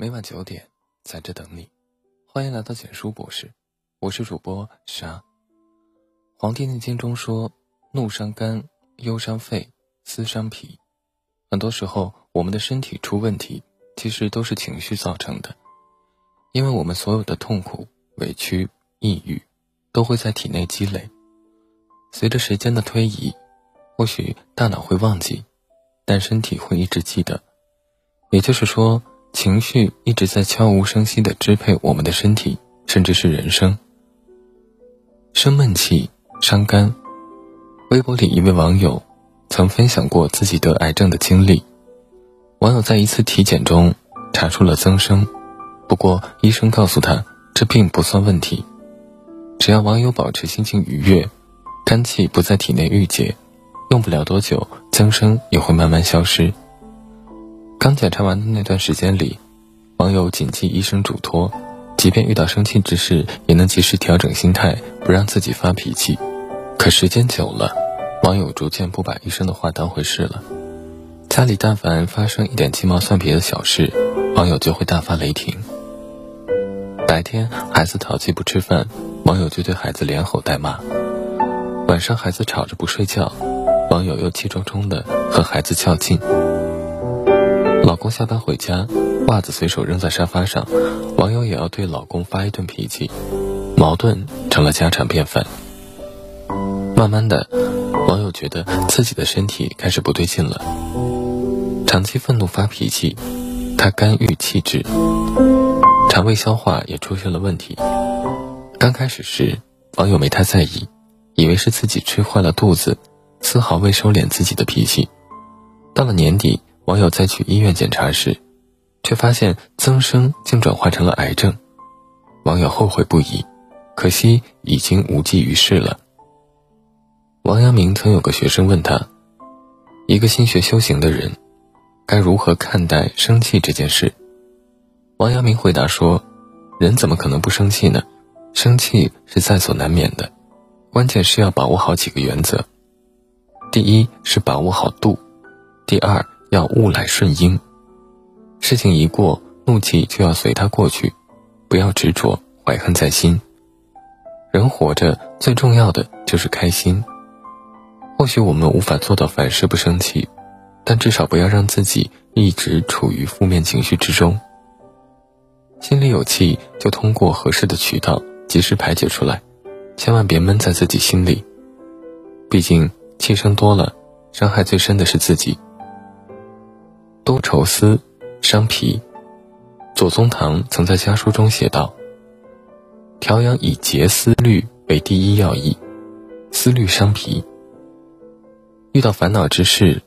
每晚九点，在这等你。欢迎来到简书博士，我是主播沙。《黄帝内经》中说：“怒伤肝，忧伤肺，思伤脾。”很多时候，我们的身体出问题，其实都是情绪造成的。因为我们所有的痛苦、委屈、抑郁，都会在体内积累。随着时间的推移，或许大脑会忘记，但身体会一直记得。也就是说。情绪一直在悄无声息地支配我们的身体，甚至是人生。生闷气伤肝。微博里一位网友曾分享过自己得癌症的经历。网友在一次体检中查出了增生，不过医生告诉他这并不算问题，只要网友保持心情愉悦，肝气不在体内郁结，用不了多久增生也会慢慢消失。刚检查完的那段时间里，网友谨记医生嘱托，即便遇到生气之事，也能及时调整心态，不让自己发脾气。可时间久了，网友逐渐不把医生的话当回事了。家里但凡发生一点鸡毛蒜皮的小事，网友就会大发雷霆。白天孩子淘气不吃饭，网友就对孩子连吼带骂；晚上孩子吵着不睡觉，网友又气冲冲的和孩子较劲。老公下班回家，袜子随手扔在沙发上，网友也要对老公发一顿脾气，矛盾成了家常便饭。慢慢的，网友觉得自己的身体开始不对劲了，长期愤怒发脾气，他肝郁气滞，肠胃消化也出现了问题。刚开始时，网友没太在意，以为是自己吃坏了肚子，丝毫未收敛自己的脾气。到了年底。网友在去医院检查时，却发现增生竟转化成了癌症，网友后悔不已，可惜已经无济于事了。王阳明曾有个学生问他，一个心学修行的人，该如何看待生气这件事？王阳明回答说，人怎么可能不生气呢？生气是在所难免的，关键是要把握好几个原则，第一是把握好度，第二。要物来顺应，事情一过，怒气就要随它过去，不要执着怀恨在心。人活着最重要的就是开心。或许我们无法做到凡事不生气，但至少不要让自己一直处于负面情绪之中。心里有气，就通过合适的渠道及时排解出来，千万别闷在自己心里。毕竟气生多了，伤害最深的是自己。多愁思，伤脾。左宗棠曾在家书中写道：“调养以节思虑为第一要义，思虑伤脾。遇到烦恼之事，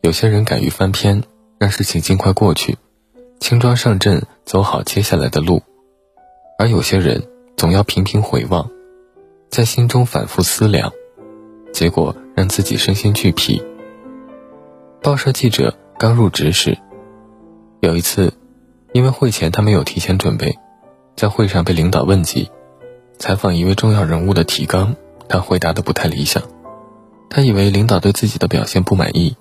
有些人敢于翻篇，让事情尽快过去，轻装上阵，走好接下来的路；而有些人总要频频回望，在心中反复思量，结果让自己身心俱疲。”报社记者。刚入职时，有一次，因为会前他没有提前准备，在会上被领导问及采访一位重要人物的提纲，他回答的不太理想。他以为领导对自己的表现不满意，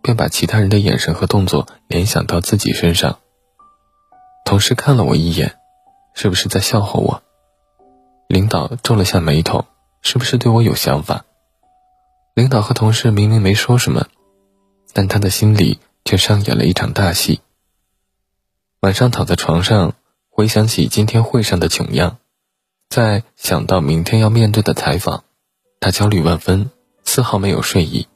便把其他人的眼神和动作联想到自己身上。同事看了我一眼，是不是在笑话我？领导皱了下眉头，是不是对我有想法？领导和同事明明没说什么，但他的心里。却上演了一场大戏。晚上躺在床上，回想起今天会上的囧样，再想到明天要面对的采访，他焦虑万分，丝毫没有睡意。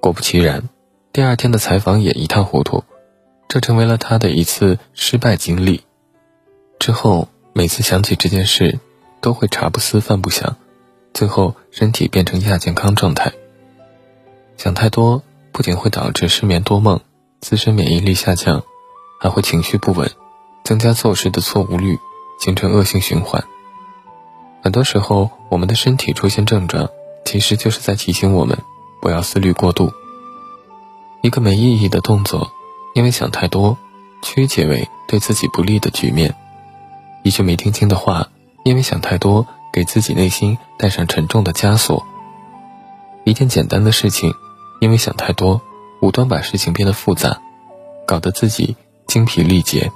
果不其然，第二天的采访也一塌糊涂，这成为了他的一次失败经历。之后每次想起这件事，都会茶不思饭不想，最后身体变成亚健康状态。想太多。不仅会导致失眠多梦、自身免疫力下降，还会情绪不稳，增加做事的错误率，形成恶性循环。很多时候，我们的身体出现症状，其实就是在提醒我们不要思虑过度。一个没意义的动作，因为想太多，曲解为对自己不利的局面；一句没听清的话，因为想太多，给自己内心带上沉重的枷锁。一件简单的事情。因为想太多，无端把事情变得复杂，搞得自己精疲力竭，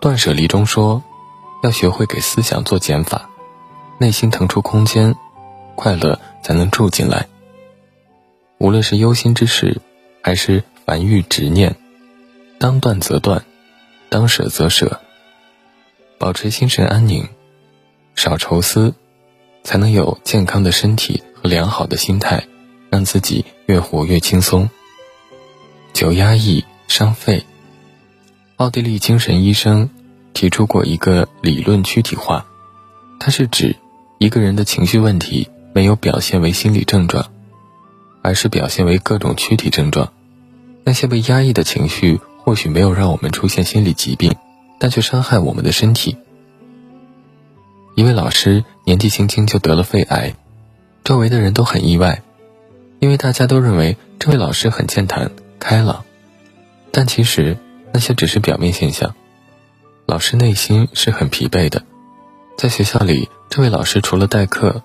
断舍离中说，要学会给思想做减法，内心腾出空间，快乐才能住进来。无论是忧心之事，还是烦欲执念，当断则断，当舍则舍，保持心神安宁，少愁思，才能有健康的身体和良好的心态，让自己越活越轻松。久压抑伤肺。奥地利精神医生提出过一个理论躯体化，它是指一个人的情绪问题没有表现为心理症状，而是表现为各种躯体症状。那些被压抑的情绪或许没有让我们出现心理疾病，但却伤害我们的身体。一位老师年纪轻轻就得了肺癌，周围的人都很意外，因为大家都认为这位老师很健谈开朗，但其实。那些只是表面现象，老师内心是很疲惫的。在学校里，这位老师除了代课，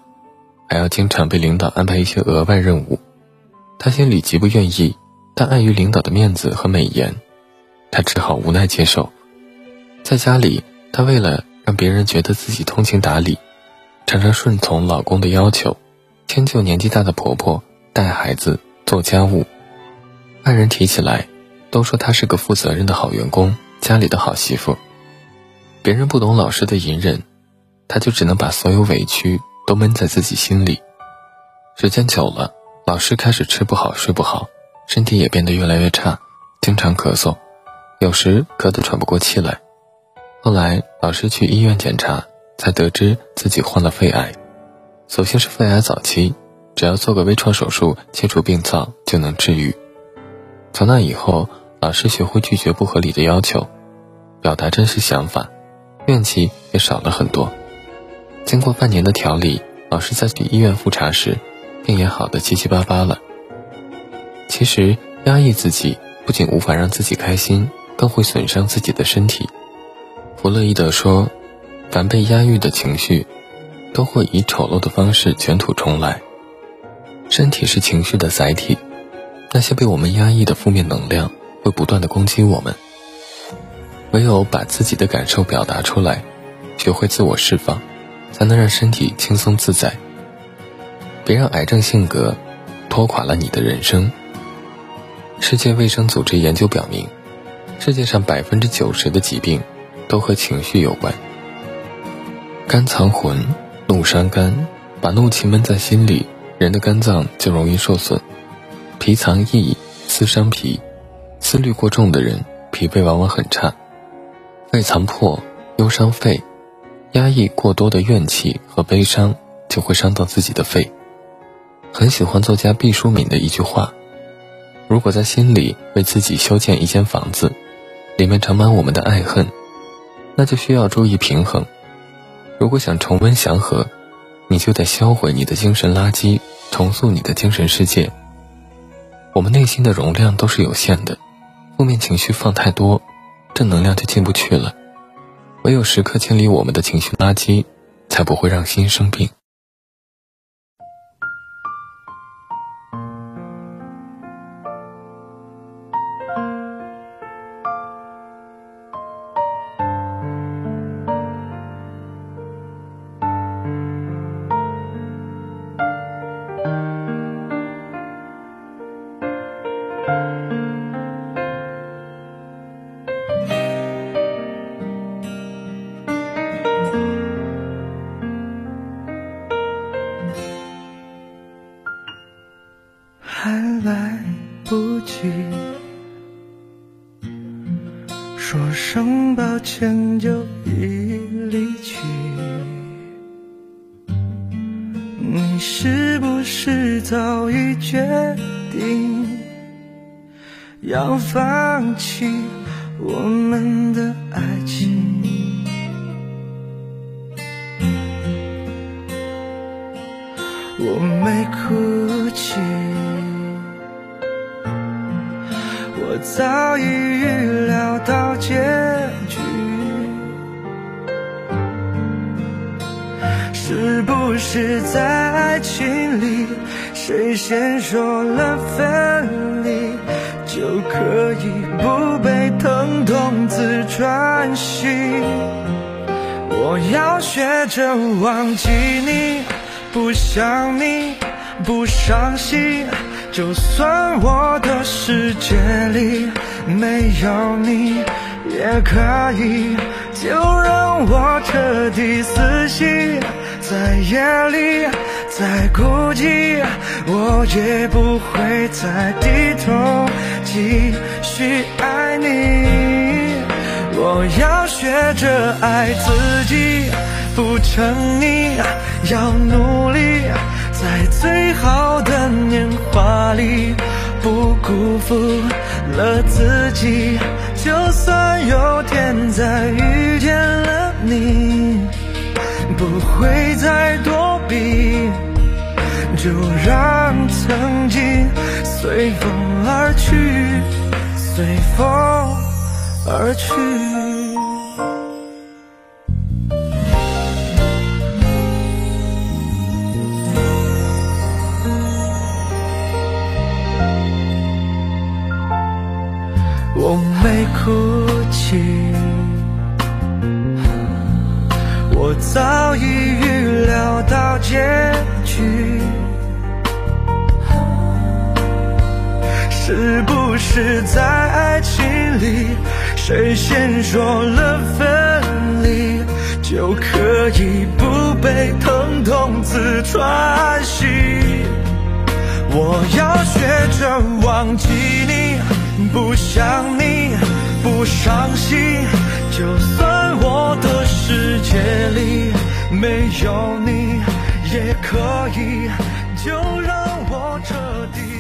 还要经常被领导安排一些额外任务。他心里极不愿意，但碍于领导的面子和美颜，他只好无奈接受。在家里，他为了让别人觉得自己通情达理，常常顺从老公的要求，迁就年纪大的婆婆，带孩子、做家务。爱人提起来。都说她是个负责任的好员工，家里的好媳妇。别人不懂老师的隐忍，她就只能把所有委屈都闷在自己心里。时间久了，老师开始吃不好睡不好，身体也变得越来越差，经常咳嗽，有时咳得喘不过气来。后来老师去医院检查，才得知自己患了肺癌。所幸是肺癌早期，只要做个微创手术切除病灶就能治愈。从那以后。老师学会拒绝不合理的要求，表达真实想法，怨气也少了很多。经过半年的调理，老师在去医院复查时，病也好的七七八八了。其实压抑自己不仅无法让自己开心，更会损伤自己的身体。弗洛伊德说，凡被压抑的情绪，都会以丑陋的方式卷土重来。身体是情绪的载体，那些被我们压抑的负面能量。会不断的攻击我们，唯有把自己的感受表达出来，学会自我释放，才能让身体轻松自在。别让癌症性格拖垮了你的人生。世界卫生组织研究表明，世界上百分之九十的疾病都和情绪有关。肝藏魂，怒伤肝，把怒气闷在心里，人的肝脏就容易受损。脾藏意，思伤脾。思虑过重的人，脾胃往往很差；肺藏魄，忧伤肺，压抑过多的怨气和悲伤，就会伤到自己的肺。很喜欢作家毕淑敏的一句话：“如果在心里为自己修建一间房子，里面盛满我们的爱恨，那就需要注意平衡。如果想重温祥和，你就得销毁你的精神垃圾，重塑你的精神世界。我们内心的容量都是有限的。”负面情绪放太多，正能量就进不去了。唯有时刻清理我们的情绪垃圾，才不会让心生病。就已离去，你是不是早已决定要放弃我们的爱情？我没哭泣。我早已预料到结局，是在爱情里，谁先说了分离，就可以不被疼痛自专心。我要学着忘记你，不想你，不伤心。就算我的世界里没有你也可以，就让我彻底死心，在夜里再孤寂，我也不会再低头继续爱你。我要学着爱自己，不沉溺，要努力。在最好的年华里，不辜负了自己。就算有天再遇见了你，不会再躲避，就让曾经随风而去，随风而去。我没哭泣，我早已预料到结局。是不是在爱情里，谁先说了分离，就可以不被疼痛刺穿心？我要学着忘记你。不想你，不伤心。就算我世界里没有你，也可以。就让我彻底。